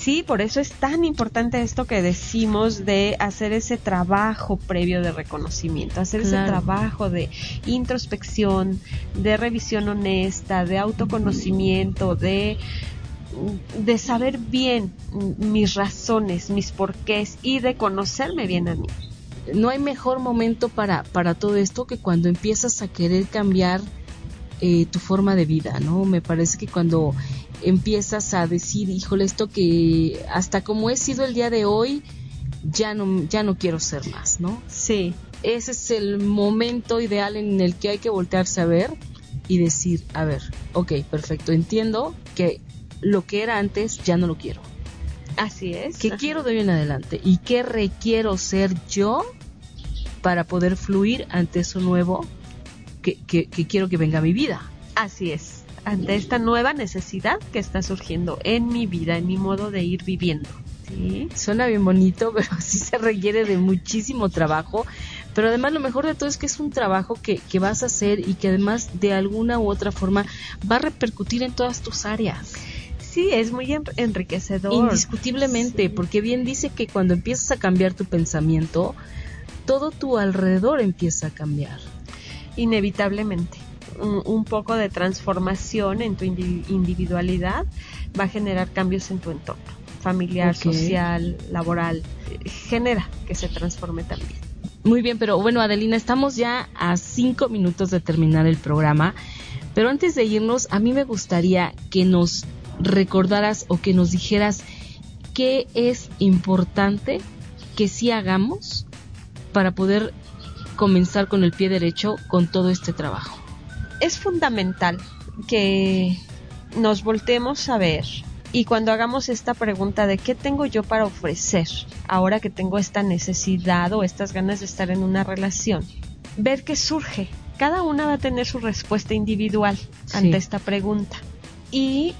Sí, por eso es tan importante esto que decimos de hacer ese trabajo previo de reconocimiento, hacer ese trabajo de introspección, de revisión honesta, de autoconocimiento, de, de saber bien mis razones, mis porqués y de conocerme bien a mí. No hay mejor momento para para todo esto que cuando empiezas a querer cambiar eh, tu forma de vida, ¿no? Me parece que cuando empiezas a decir, híjole, esto que hasta como he sido el día de hoy, ya no, ya no quiero ser más, ¿no? Sí, Ese es el momento ideal en el que hay que voltearse a ver y decir, a ver, ok, perfecto, entiendo que lo que era antes ya no lo quiero. así es. ¿Qué quiero de hoy en adelante? ¿Y qué requiero ser yo para poder fluir ante eso nuevo que, que- que quiero que venga a mi vida? Así es. Ante esta nueva necesidad que está surgiendo en mi vida, en mi modo de ir viviendo. Sí. Suena bien bonito, pero sí se requiere de muchísimo trabajo. Pero además lo mejor de todo es que es un trabajo que, que vas a hacer y que además de alguna u otra forma va a repercutir en todas tus áreas. Sí, es muy en- enriquecedor. Indiscutiblemente, Sí. porque bien dice que cuando empiezas a cambiar tu pensamiento, todo tu alrededor empieza a cambiar. Inevitablemente. Un, un poco de transformación en tu indi- individualidad va a generar cambios en tu entorno familiar, social, laboral. Genera que se transforme también. Muy bien, pero bueno, Adelina, estamos ya a cinco minutos de terminar el programa. Pero antes de irnos, a mí me gustaría que nos recordaras o que nos dijeras qué es importante que sí hagamos para poder comenzar con el pie derecho con todo este trabajo. Es fundamental que nos volteemos a ver y cuando hagamos esta pregunta de qué tengo yo para ofrecer ahora que tengo esta necesidad o estas ganas de estar en una relación, ver qué surge. Cada una va a tener su respuesta individual Sí. ante esta pregunta y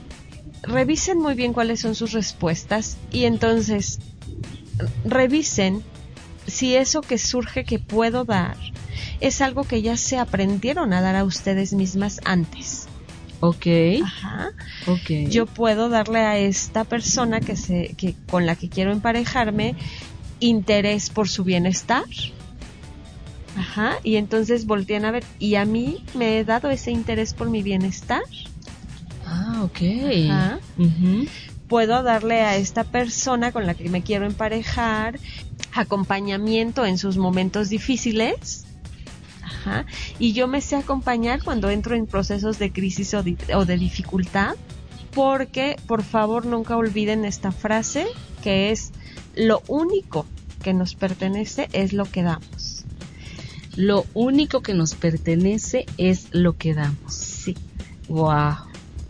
revisen muy bien cuáles son sus respuestas y entonces revisen si eso que surge que puedo dar es algo que ya se aprendieron a dar a ustedes mismas antes. Ok, Ajá. ok. Yo puedo darle a esta persona que se, que, con la que quiero emparejarme interés por su bienestar. Ajá. Y entonces voltean a ver, ¿y a mí me he dado ese interés por mi bienestar? Ah, ok. Ajá. Puedo darle a esta persona con la que me quiero emparejar acompañamiento en sus momentos difíciles. Ajá. Y yo me sé acompañar cuando entro en procesos de crisis o de, o de dificultad. Porque, por favor, nunca olviden esta frase que es lo único que nos pertenece es lo que damos. Lo único que nos pertenece es lo que damos. Sí, Wow.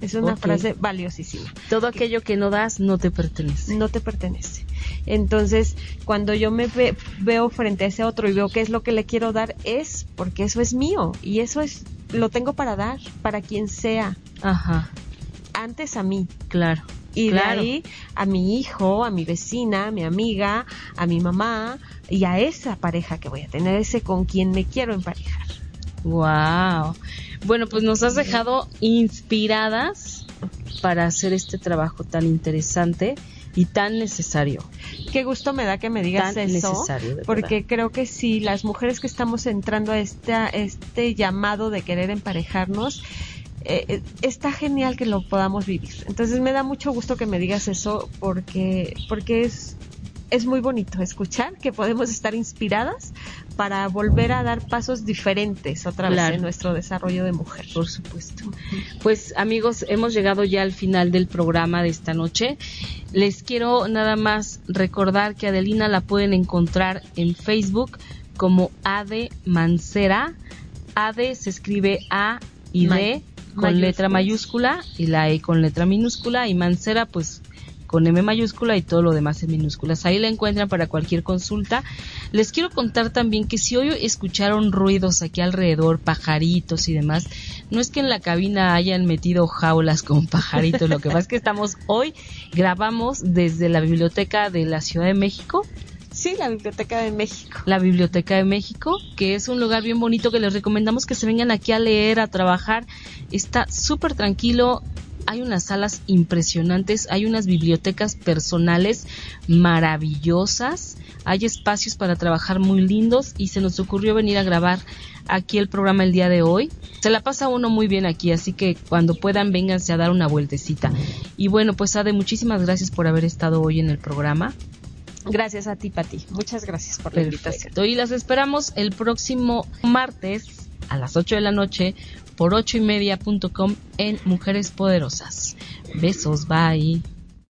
es una frase valiosísima. Todo aquello que no das no te pertenece. no te pertenece. Entonces, cuando yo me ve- veo frente a ese otro y veo qué es lo que le quiero dar, es porque eso es mío y eso es lo tengo para dar, para quien sea, Ajá, antes a mí. claro. Y Claro. de ahí a mi hijo, a mi vecina, a mi amiga, a mi mamá y a esa pareja que voy a tener, ese con quien me quiero emparejar. Wow. Bueno, pues nos has dejado inspiradas para hacer este trabajo tan interesante y tan necesario. Qué gusto me da que me digas Tan eso, necesario, de porque creo que si las mujeres que estamos entrando a esta, este llamado de querer emparejarnos, eh, eh, está genial que lo podamos vivir. Entonces me da mucho gusto que me digas eso porque, porque es, es muy bonito escuchar que podemos estar inspiradas para volver a dar pasos diferentes otra vez Claro. en nuestro desarrollo de mujer. Por supuesto. Pues amigos, hemos llegado ya al final del programa de esta noche. Les quiero nada más recordar que Adelina la pueden encontrar en Facebook como Ade Mancera. Ade se escribe A y D con letra mayúscula y la E con letra minúscula y Mancera pues con M mayúscula y todo lo demás en minúsculas. Ahí la encuentran para cualquier consulta. Les quiero contar también que si hoy escucharon ruidos aquí alrededor, pajaritos y demás, no es que en la cabina hayan metido jaulas con pajaritos, lo que pasa es que estamos hoy, grabamos desde la biblioteca de la Ciudad de México Sí, la Biblioteca de México. La Biblioteca de México, que es un lugar bien bonito que les recomendamos que se vengan aquí a leer, a trabajar. Está súper tranquilo. Hay unas salas impresionantes, hay unas bibliotecas personales maravillosas, hay espacios para trabajar muy lindos y se nos ocurrió venir a grabar aquí el programa el día de hoy. Se la pasa uno muy bien aquí, así que cuando puedan vénganse a dar una vueltecita. Y bueno, pues Ade, muchísimas gracias por haber estado hoy en el programa. Gracias a ti, Pati. Muchas gracias por la invitación. Y las esperamos el próximo martes a las 8 de la noche por 8 y media.com en Mujeres Poderosas. Besos, bye.